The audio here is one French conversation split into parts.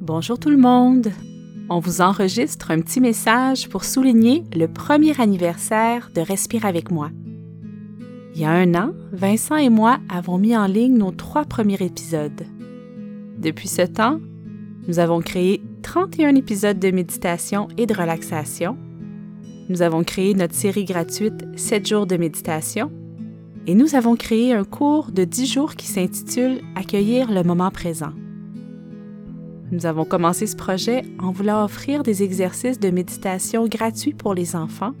Bonjour tout le monde! On vous enregistre un petit message pour souligner le premier anniversaire de Respire avec moi. Il y a un an, Vincent et moi avons mis en ligne nos trois premiers épisodes. Depuis ce temps, nous avons créé 31 épisodes de méditation et de relaxation. Nous avons créé notre série gratuite 7 jours de méditation et nous avons créé un cours de 10 jours qui s'intitule Accueillir le moment présent. Nous avons commencé ce projet en voulant offrir des exercices de méditation gratuits pour les enfants,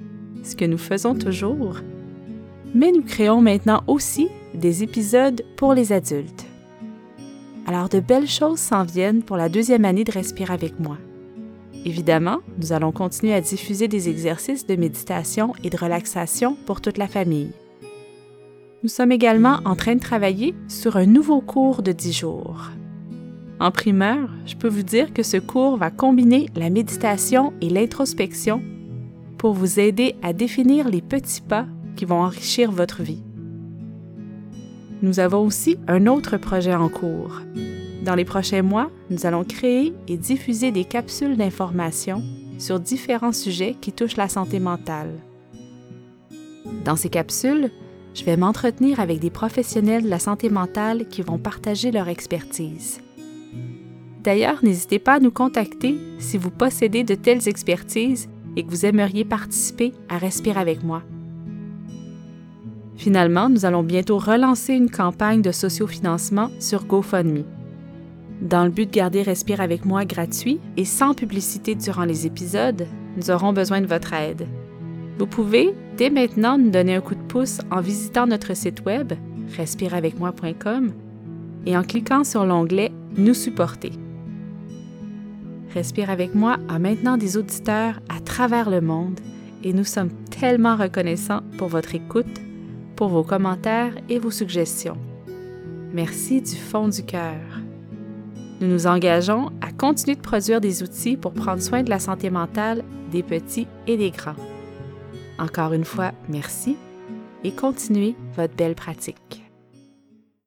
ce que nous faisons toujours. Mais nous créons maintenant aussi des épisodes pour les adultes. Alors de belles choses s'en viennent pour la deuxième année de Respire avec moi. Évidemment, nous allons continuer à diffuser des exercices de méditation et de relaxation pour toute la famille. Nous sommes également en train de travailler sur un nouveau cours de 10 jours. En primeur, je peux vous dire que ce cours va combiner la méditation et l'introspection pour vous aider à définir les petits pas qui vont enrichir votre vie. Nous avons aussi un autre projet en cours. Dans les prochains mois, nous allons créer et diffuser des capsules d'information sur différents sujets qui touchent la santé mentale. Dans ces capsules, je vais m'entretenir avec des professionnels de la santé mentale qui vont partager leur expertise. D'ailleurs, n'hésitez pas à nous contacter si vous possédez de telles expertises et que vous aimeriez participer à Respire avec moi. Finalement, nous allons bientôt relancer une campagne de sociofinancement sur GoFundMe. Dans le but de garder Respire avec moi gratuit et sans publicité durant les épisodes, nous aurons besoin de votre aide. Vous pouvez dès maintenant nous donner un coup de pouce en visitant notre site web respireavecmoi.com et en cliquant sur l'onglet Nous supporter. Respire avec moi a maintenant des auditeurs à travers le monde et nous sommes tellement reconnaissants pour votre écoute, pour vos commentaires et vos suggestions. Merci du fond du cœur. Nous nous engageons à continuer de produire des outils pour prendre soin de la santé mentale des petits et des grands. Encore une fois, merci et continuez votre belle pratique.